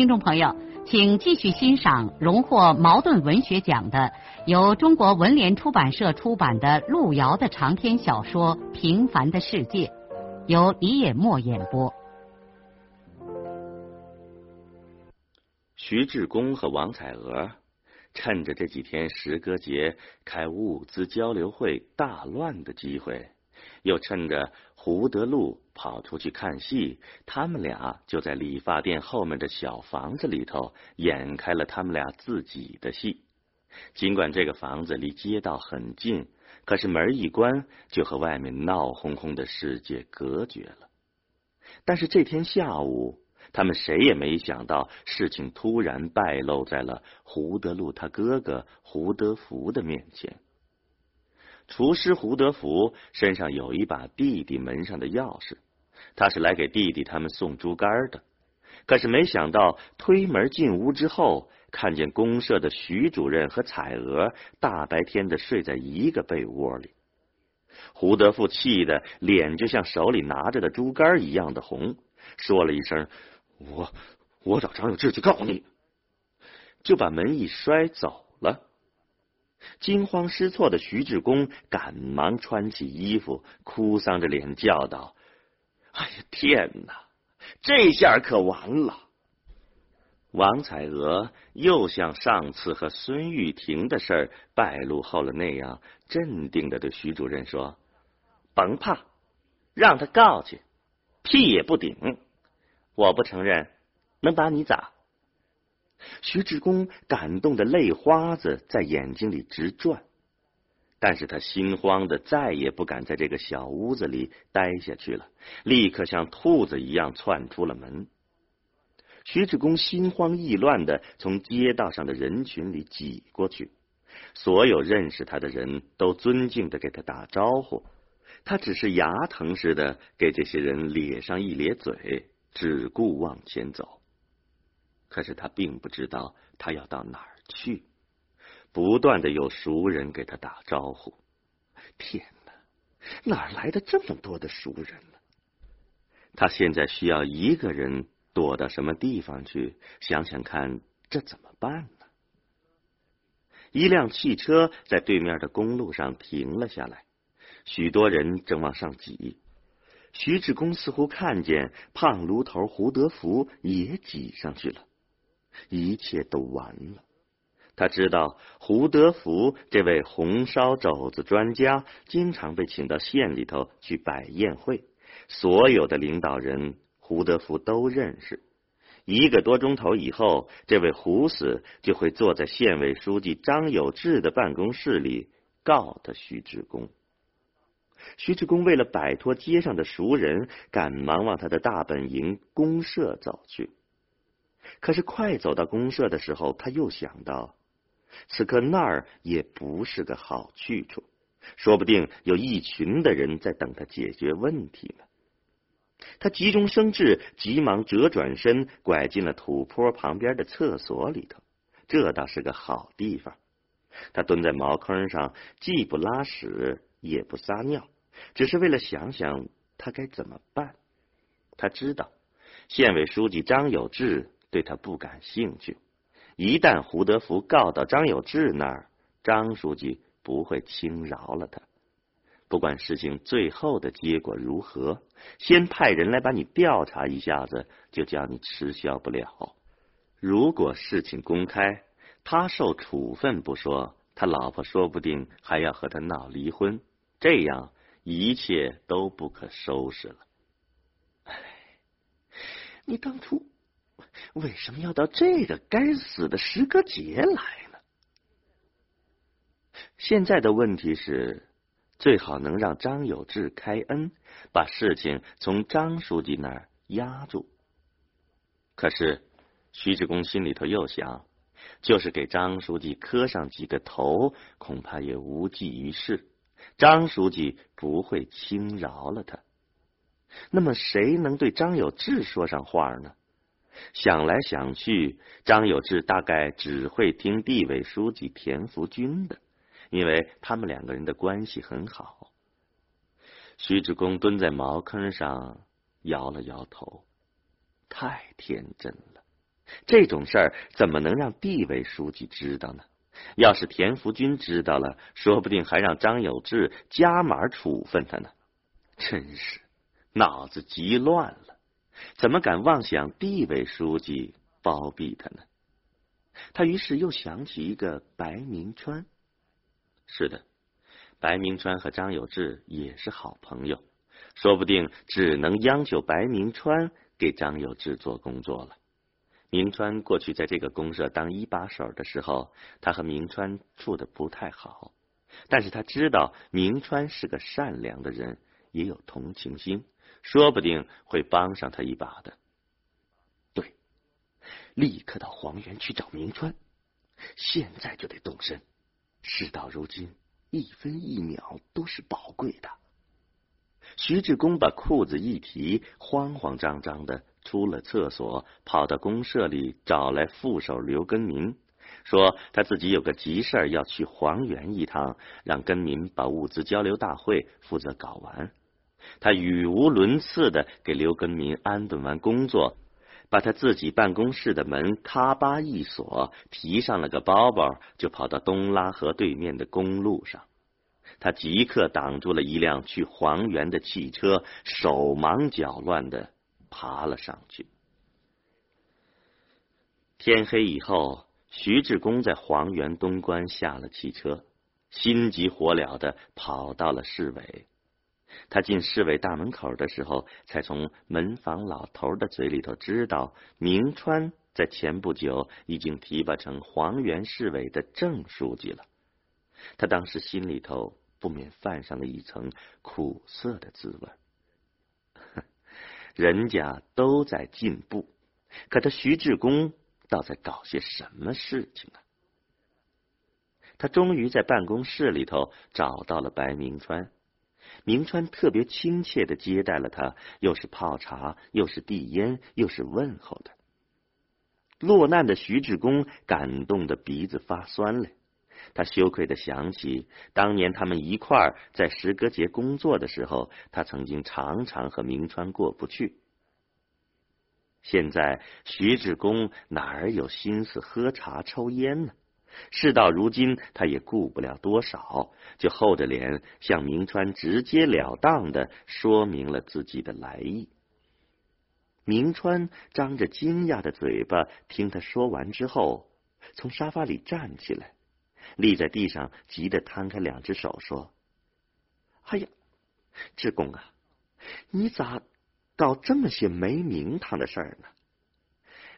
听众朋友，请继续欣赏荣获茅盾文学奖的、由中国文联出版社出版的路遥的长篇小说《平凡的世界》，由李野墨演播。徐志公和王彩娥趁着这几天石歌节开物资交流会大乱的机会。又趁着胡德禄跑出去看戏，他们俩就在理发店后面的小房子里头演开了他们俩自己的戏。尽管这个房子离街道很近，可是门一关就和外面闹哄哄的世界隔绝了。但是这天下午，他们谁也没想到，事情突然败露在了胡德禄他哥哥胡德福的面前。厨师胡德福身上有一把弟弟门上的钥匙，他是来给弟弟他们送猪肝的。可是没想到推门进屋之后，看见公社的徐主任和彩娥大白天的睡在一个被窝里。胡德富气的脸就像手里拿着的猪肝一样的红，说了一声：“我我找张有志去告你。”就把门一摔走了。惊慌失措的徐志公赶忙穿起衣服，哭丧着脸叫道：“哎呀，天哪！这下可完了！”王彩娥又像上次和孙玉婷的事儿败露后了那样，镇定的对徐主任说：“甭怕，让他告去，屁也不顶。我不承认，能把你咋？”徐志公感动的泪花子在眼睛里直转，但是他心慌的再也不敢在这个小屋子里待下去了，立刻像兔子一样窜出了门。徐志公心慌意乱的从街道上的人群里挤过去，所有认识他的人都尊敬的给他打招呼，他只是牙疼似的给这些人咧上一咧嘴，只顾往前走。可是他并不知道他要到哪儿去，不断的有熟人给他打招呼。天哪，哪来的这么多的熟人呢？他现在需要一个人躲到什么地方去？想想看，这怎么办呢？一辆汽车在对面的公路上停了下来，许多人正往上挤。徐志公似乎看见胖炉头胡德福也挤上去了。一切都完了。他知道胡德福这位红烧肘子专家经常被请到县里头去摆宴会，所有的领导人胡德福都认识。一个多钟头以后，这位胡死就会坐在县委书记张有志的办公室里告他徐志公。徐志公为了摆脱街上的熟人，赶忙往他的大本营公社走去。可是，快走到公社的时候，他又想到，此刻那儿也不是个好去处，说不定有一群的人在等他解决问题呢。他急中生智，急忙折转身，拐进了土坡旁边的厕所里头。这倒是个好地方。他蹲在茅坑上，既不拉屎，也不撒尿，只是为了想想他该怎么办。他知道，县委书记张有志。对他不感兴趣。一旦胡德福告到张有志那儿，张书记不会轻饶了他。不管事情最后的结果如何，先派人来把你调查一下子，就叫你吃消不了。如果事情公开，他受处分不说，他老婆说不定还要和他闹离婚，这样一切都不可收拾了。唉，你当初。为什么要到这个该死的石歌节来呢？现在的问题是，最好能让张有志开恩，把事情从张书记那儿压住。可是徐志公心里头又想，就是给张书记磕上几个头，恐怕也无济于事。张书记不会轻饶了他。那么，谁能对张有志说上话呢？想来想去，张有志大概只会听地委书记田福军的，因为他们两个人的关系很好。徐志公蹲在茅坑上，摇了摇头，太天真了。这种事儿怎么能让地委书记知道呢？要是田福军知道了，说不定还让张有志加码处分他呢。真是脑子急乱了。怎么敢妄想地委书记包庇他呢？他于是又想起一个白明川。是的，白明川和张有志也是好朋友，说不定只能央求白明川给张有志做工作了。明川过去在这个公社当一把手的时候，他和明川处的不太好，但是他知道明川是个善良的人，也有同情心。说不定会帮上他一把的。对，立刻到黄原去找明川，现在就得动身。事到如今，一分一秒都是宝贵的。徐志公把裤子一提，慌慌张张的出了厕所，跑到公社里找来副手刘根民，说他自己有个急事要去黄原一趟，让根民把物资交流大会负责搞完。他语无伦次的给刘根民安顿完工作，把他自己办公室的门咔吧一锁，提上了个包包，就跑到东拉河对面的公路上。他即刻挡住了一辆去黄原的汽车，手忙脚乱的爬了上去。天黑以后，徐志公在黄原东关下了汽车，心急火燎的跑到了市委。他进市委大门口的时候，才从门房老头的嘴里头知道，明川在前不久已经提拔成黄原市委的正书记了。他当时心里头不免泛上了一层苦涩的滋味。人家都在进步，可他徐志公倒在搞些什么事情啊？他终于在办公室里头找到了白明川。明川特别亲切的接待了他，又是泡茶，又是递烟，又是问候的。落难的徐志公感动的鼻子发酸了，他羞愧的想起当年他们一块儿在石歌节工作的时候，他曾经常常和明川过不去。现在徐志公哪儿有心思喝茶抽烟呢？事到如今，他也顾不了多少，就厚着脸向明川直截了当的说明了自己的来意。明川张着惊讶的嘴巴，听他说完之后，从沙发里站起来，立在地上，急得摊开两只手说：“哎呀，志公啊，你咋搞这么些没名堂的事儿呢？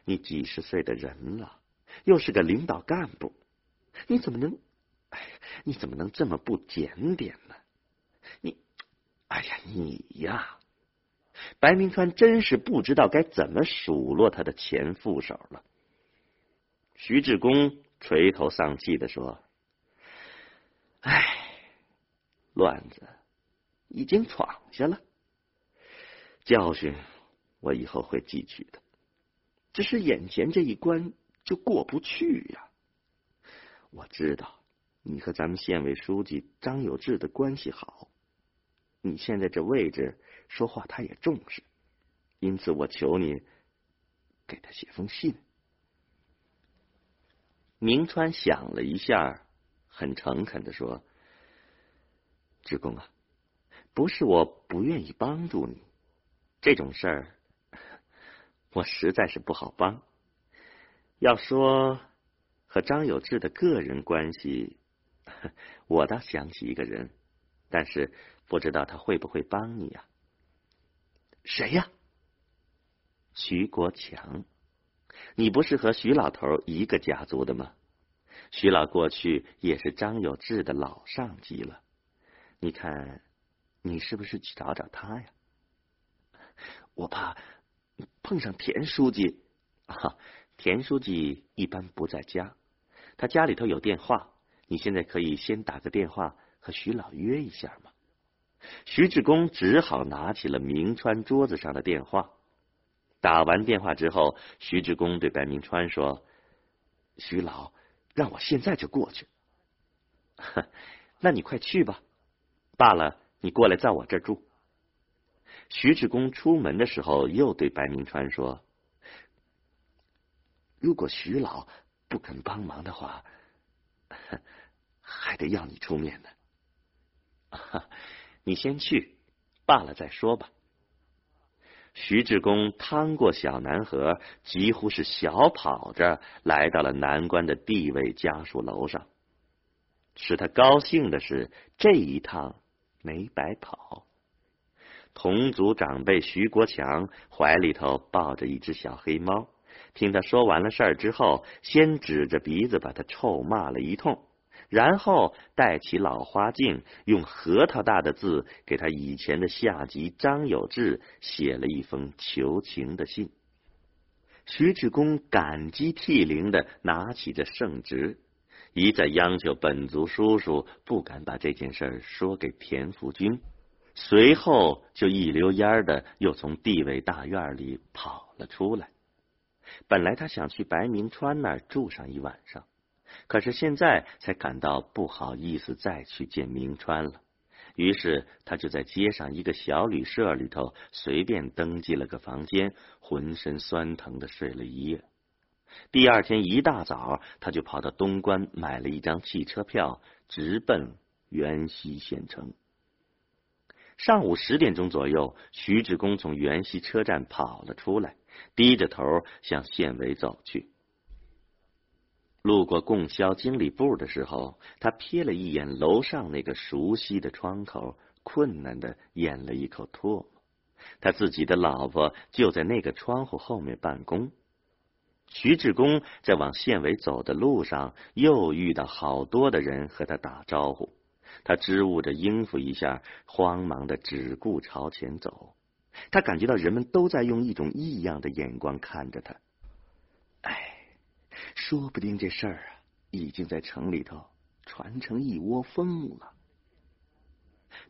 你几十岁的人了，又是个领导干部。”你怎么能，哎，你怎么能这么不检点呢？你，哎呀，你呀，白明川真是不知道该怎么数落他的前副手了。徐志公垂头丧气的说：“哎，乱子已经闯下了，教训我以后会记取的，只是眼前这一关就过不去呀。”我知道你和咱们县委书记张有志的关系好，你现在这位置说话他也重视，因此我求你给他写封信。明川想了一下，很诚恳的说：“志公啊，不是我不愿意帮助你，这种事儿我实在是不好帮。要说……”和张有志的个人关系，我倒想起一个人，但是不知道他会不会帮你呀？谁呀？徐国强，你不是和徐老头一个家族的吗？徐老过去也是张有志的老上级了，你看，你是不是去找找他呀？我怕碰上田书记啊。田书记一般不在家，他家里头有电话，你现在可以先打个电话和徐老约一下吗？徐志公只好拿起了明川桌子上的电话。打完电话之后，徐志公对白明川说：“徐老，让我现在就过去。那你快去吧。罢了，你过来在我这儿住。”徐志公出门的时候，又对白明川说：“如果徐老不肯帮忙的话，还得要你出面呢。你先去，罢了再说吧。”徐志公趟过小南河，几乎是小跑着来到了南关的地位家属楼上。使他高兴的是，这一趟没白跑。同族长辈徐国强怀里头抱着一只小黑猫，听他说完了事儿之后，先指着鼻子把他臭骂了一通。然后带起老花镜，用核桃大的字给他以前的下级张有志写了一封求情的信。徐志公感激涕零的拿起这圣旨，一再央求本族叔叔不敢把这件事说给田福军。随后就一溜烟的又从地委大院里跑了出来。本来他想去白明川那儿住上一晚上。可是现在才感到不好意思再去见明川了，于是他就在街上一个小旅社里头随便登记了个房间，浑身酸疼的睡了一夜。第二天一大早，他就跑到东关买了一张汽车票，直奔元溪县城。上午十点钟左右，徐志公从元溪车站跑了出来，低着头向县委走去。路过供销经理部的时候，他瞥了一眼楼上那个熟悉的窗口，困难的咽了一口唾沫。他自己的老婆就在那个窗户后面办公。徐志公在往县委走的路上，又遇到好多的人和他打招呼。他支吾着应付一下，慌忙的只顾朝前走。他感觉到人们都在用一种异样的眼光看着他。哎说不定这事儿啊，已经在城里头传成一窝蜂了。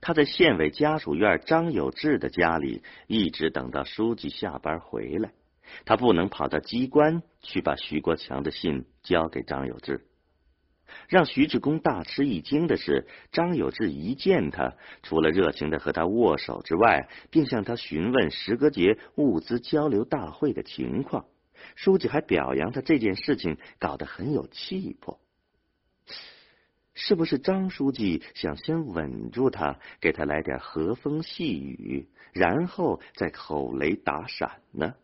他在县委家属院张有志的家里，一直等到书记下班回来。他不能跑到机关去把徐国强的信交给张有志。让徐志公大吃一惊的是，张有志一见他，除了热情的和他握手之外，并向他询问石歌节物资交流大会的情况。书记还表扬他这件事情搞得很有气魄，是不是张书记想先稳住他，给他来点和风细雨，然后再口雷打闪呢？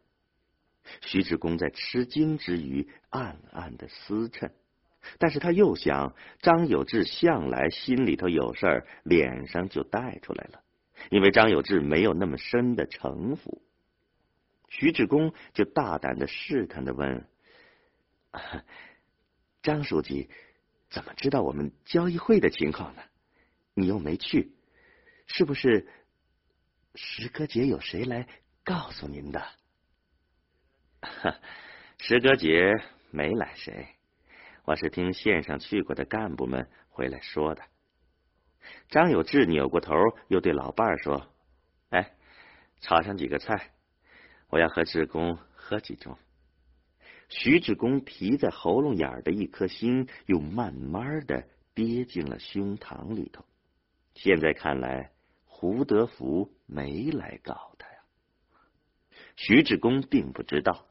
徐志公在吃惊之余，暗暗的思忖，但是他又想，张有志向来心里头有事儿，脸上就带出来了，因为张有志没有那么深的城府。徐志公就大胆的试探的问：“啊 张书记，怎么知道我们交易会的情况呢？你又没去，是不是石歌节有谁来告诉您的？”哈 石歌节没来谁，我是听县上去过的干部们回来说的。张有志扭过头，又对老伴儿说：“哎，炒上几个菜。”我要和志工喝几盅。徐志公提在喉咙眼儿的一颗心，又慢慢的憋进了胸膛里头。现在看来，胡德福没来告他呀。徐志公并不知道，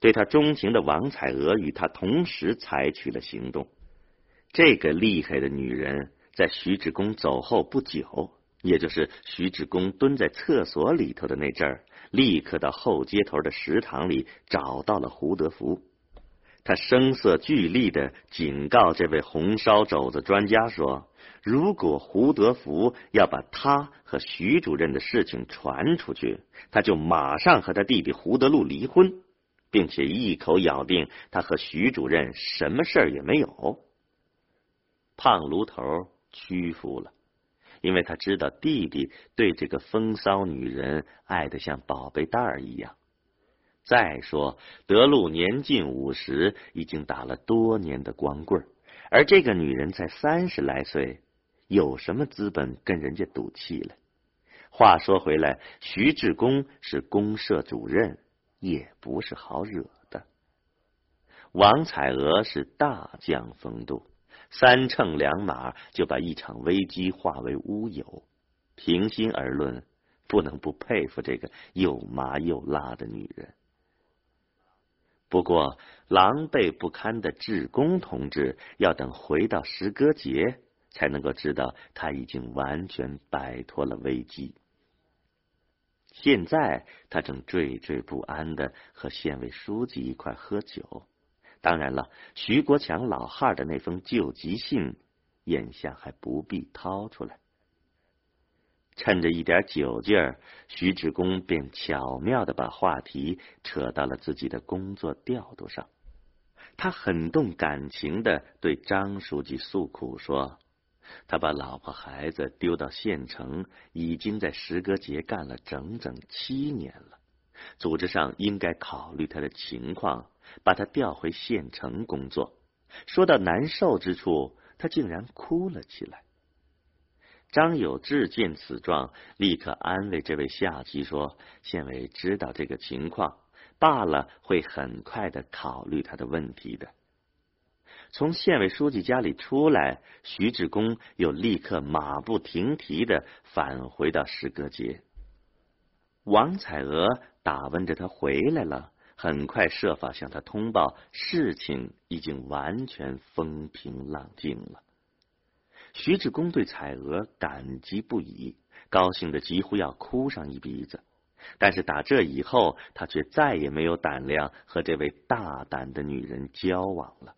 对他钟情的王彩娥与他同时采取了行动。这个厉害的女人，在徐志公走后不久，也就是徐志公蹲在厕所里头的那阵儿。立刻到后街头的食堂里找到了胡德福，他声色俱厉的警告这位红烧肘子专家说：“如果胡德福要把他和徐主任的事情传出去，他就马上和他弟弟胡德禄离婚，并且一口咬定他和徐主任什么事儿也没有。”胖炉头屈服了。因为他知道弟弟对这个风骚女人爱的像宝贝蛋儿一样，再说，德禄年近五十，已经打了多年的光棍而这个女人才三十来岁，有什么资本跟人家赌气了？话说回来，徐志公是公社主任，也不是好惹的。王彩娥是大将风度，三乘两马就把一场危机化为乌有。平心而论，不能不佩服这个又麻又辣的女人。不过，狼狈不堪的志工同志要等回到石歌节，才能够知道他已经完全摆脱了危机。现在他正惴惴不安的和县委书记一块喝酒。当然了，徐国强老汉的那封救急信，眼下还不必掏出来。趁着一点酒劲儿，徐志公便巧妙的把话题扯到了自己的工作调度上。他很动感情的对张书记诉苦说：“他把老婆孩子丢到县城，已经在石歌节干了整整七年了。组织上应该考虑他的情况，把他调回县城工作。”说到难受之处，他竟然哭了起来。张有志见此状，立刻安慰这位下级说：“县委知道这个情况，罢了会很快的考虑他的问题的。”从县委书记家里出来，徐志公又立刻马不停蹄的返回到石歌节。王彩娥打问着他回来了，很快设法向他通报，事情已经完全风平浪静了。徐志公对彩娥感激不已，高兴的几乎要哭上一鼻子。但是打这以后，他却再也没有胆量和这位大胆的女人交往了。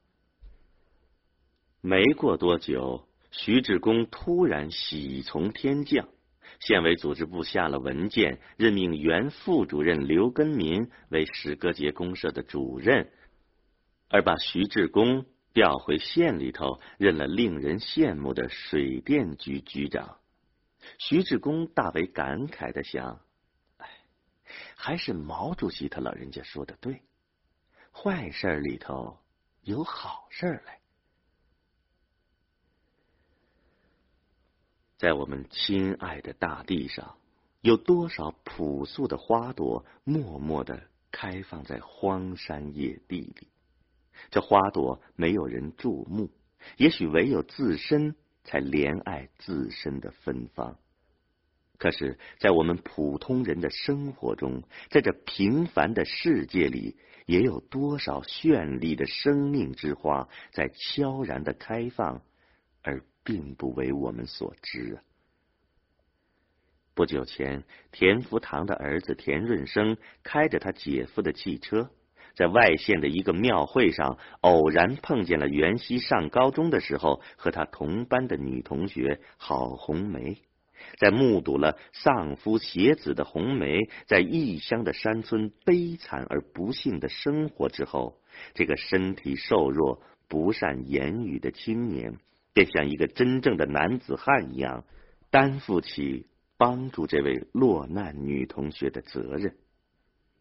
没过多久，徐志公突然喜从天降，县委组织部下了文件，任命原副主任刘根民为石歌节公社的主任，而把徐志公。调回县里头，任了令人羡慕的水电局局长。徐志公大为感慨的想：“哎，还是毛主席他老人家说的对，坏事里头有好事来。”在我们亲爱的大地上，有多少朴素的花朵，默默的开放在荒山野地里。这花朵没有人注目，也许唯有自身才怜爱自身的芬芳。可是，在我们普通人的生活中，在这平凡的世界里，也有多少绚丽的生命之花在悄然的开放，而并不为我们所知啊！不久前，田福堂的儿子田润生开着他姐夫的汽车。在外县的一个庙会上，偶然碰见了袁熙上高中的时候和他同班的女同学郝红梅。在目睹了丧夫携子的红梅在异乡的山村悲惨而不幸的生活之后，这个身体瘦弱、不善言语的青年，便像一个真正的男子汉一样，担负起帮助这位落难女同学的责任。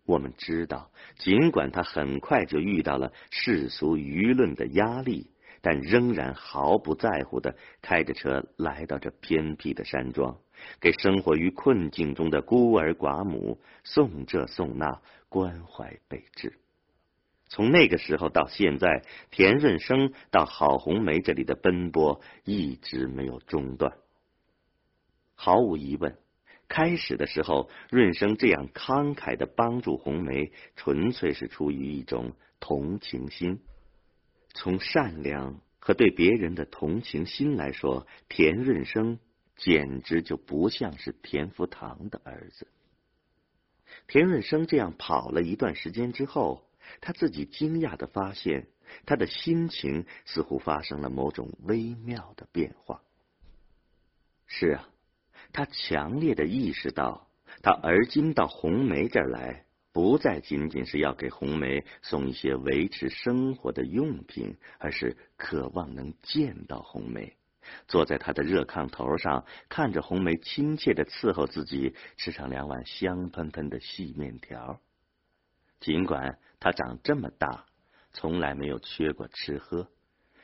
我们知道，尽管他很快就遇到了世俗舆论的压力，但仍然毫不在乎的开着车来到这偏僻的山庄，给生活于困境中的孤儿寡母送这送那，关怀备至。从那个时候到现在，田润生到郝红梅这里的奔波一直没有中断。毫无疑问。开始的时候，润生这样慷慨的帮助红梅，纯粹是出于一种同情心。从善良和对别人的同情心来说，田润生简直就不像是田福堂的儿子。田润生这样跑了一段时间之后，他自己惊讶的发现，他的心情似乎发生了某种微妙的变化。是啊。他强烈的意识到，他而今到红梅这儿来，不再仅仅是要给红梅送一些维持生活的用品，而是渴望能见到红梅，坐在他的热炕头上，看着红梅亲切的伺候自己吃上两碗香喷喷的细面条。尽管他长这么大，从来没有缺过吃喝，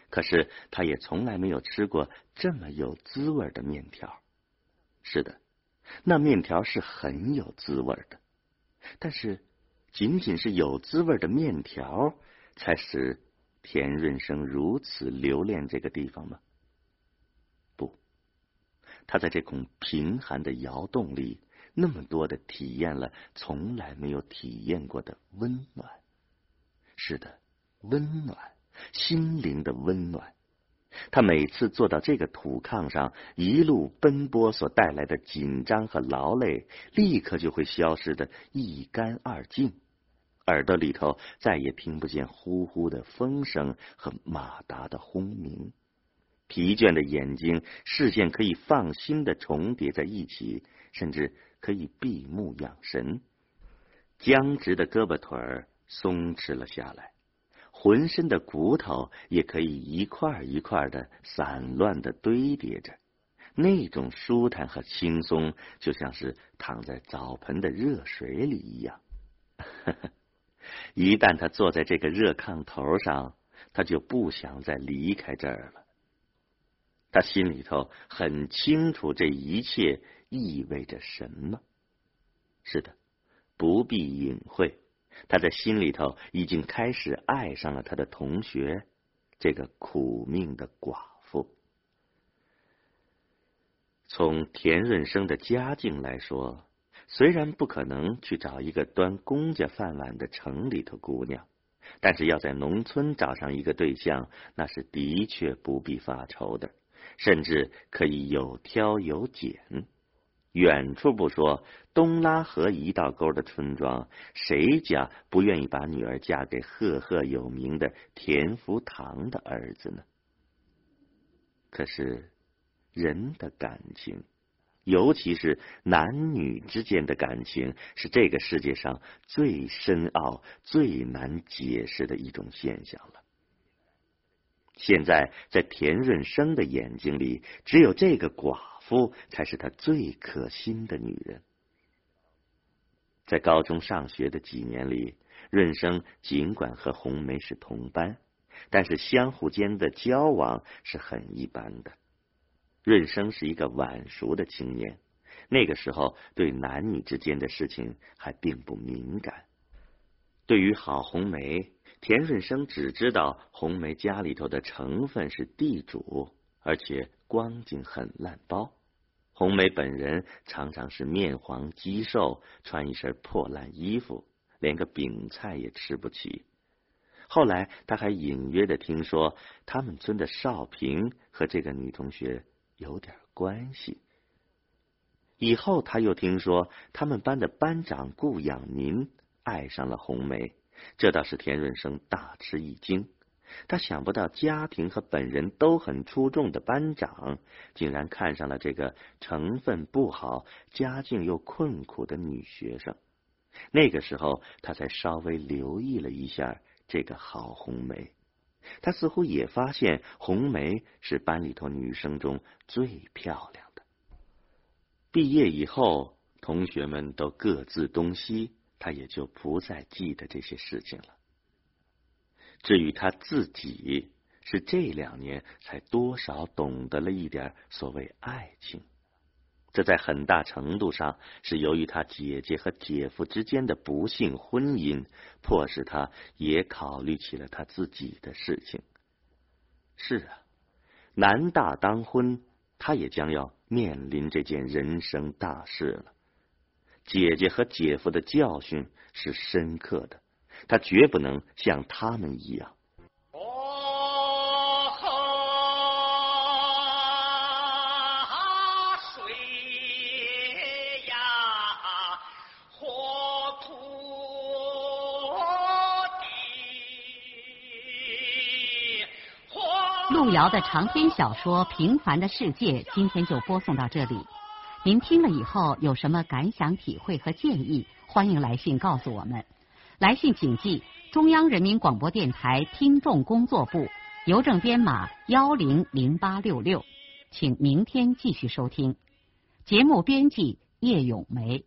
可是他也从来没有吃过这么有滋味的面条。是的，那面条是很有滋味的，但是仅仅是有滋味的面条，才使田润生如此留恋这个地方吗？不，他在这孔贫寒的窑洞里。那么多的体验了从来没有体验过的温暖，是的，温暖，心灵的温暖。他每次坐到这个土炕上，一路奔波所带来的紧张和劳累，立刻就会消失的一干二净。耳朵里头再也听不见呼呼的风声和马达的轰鸣，疲倦的眼睛，视线可以放心的重叠在一起，甚至。可以闭目养神，僵直的胳膊腿儿松弛了下来，浑身的骨头也可以一块一块的散乱的堆叠着，那种舒坦和轻松，就像是躺在澡盆的热水里一样。一旦他坐在这个热炕头上，他就不想再离开这儿了。他心里头很清楚，这一切。意味着什么？是的，不必隐晦。他在心里头已经开始爱上了他的同学，这个苦命的寡妇。从田润生的家境来说，虽然不可能去找一个端公家饭碗的城里头姑娘，但是要在农村找上一个对象，那是的确不必发愁的，甚至可以有挑有拣。远处不说，东拉河一道沟的村庄，谁家不愿意把女儿嫁给赫赫有名的田福堂的儿子呢？可是，人的感情，尤其是男女之间的感情，是这个世界上最深奥、最难解释的一种现象了。现在，在田润生的眼睛里，只有这个寡。夫才是他最可心的女人。在高中上学的几年里，润生尽管和红梅是同班，但是相互间的交往是很一般的。润生是一个晚熟的青年，那个时候对男女之间的事情还并不敏感。对于郝红梅，田润生只知道红梅家里头的成分是地主，而且。光景很烂包，红梅本人常常是面黄肌瘦，穿一身破烂衣服，连个饼菜也吃不起。后来他还隐约的听说，他们村的少平和这个女同学有点关系。以后他又听说，他们班的班长顾养民爱上了红梅，这倒是田润生大吃一惊。他想不到，家庭和本人都很出众的班长，竟然看上了这个成分不好、家境又困苦的女学生。那个时候，他才稍微留意了一下这个郝红梅。他似乎也发现，红梅是班里头女生中最漂亮的。毕业以后，同学们都各自东西，他也就不再记得这些事情了。至于他自己，是这两年才多少懂得了一点所谓爱情。这在很大程度上是由于他姐姐和姐夫之间的不幸婚姻，迫使他也考虑起了他自己的事情。是啊，男大当婚，他也将要面临这件人生大事了。姐姐和姐夫的教训是深刻的。他绝不能像他们一样。水呀，火土路遥的长篇小说《平凡的世界》，今天就播送到这里。您听了以后有什么感想、体会和建议？欢迎来信告诉我们。来信请寄中央人民广播电台听众工作部，邮政编码幺零零八六六，请明天继续收听。节目编辑叶咏梅。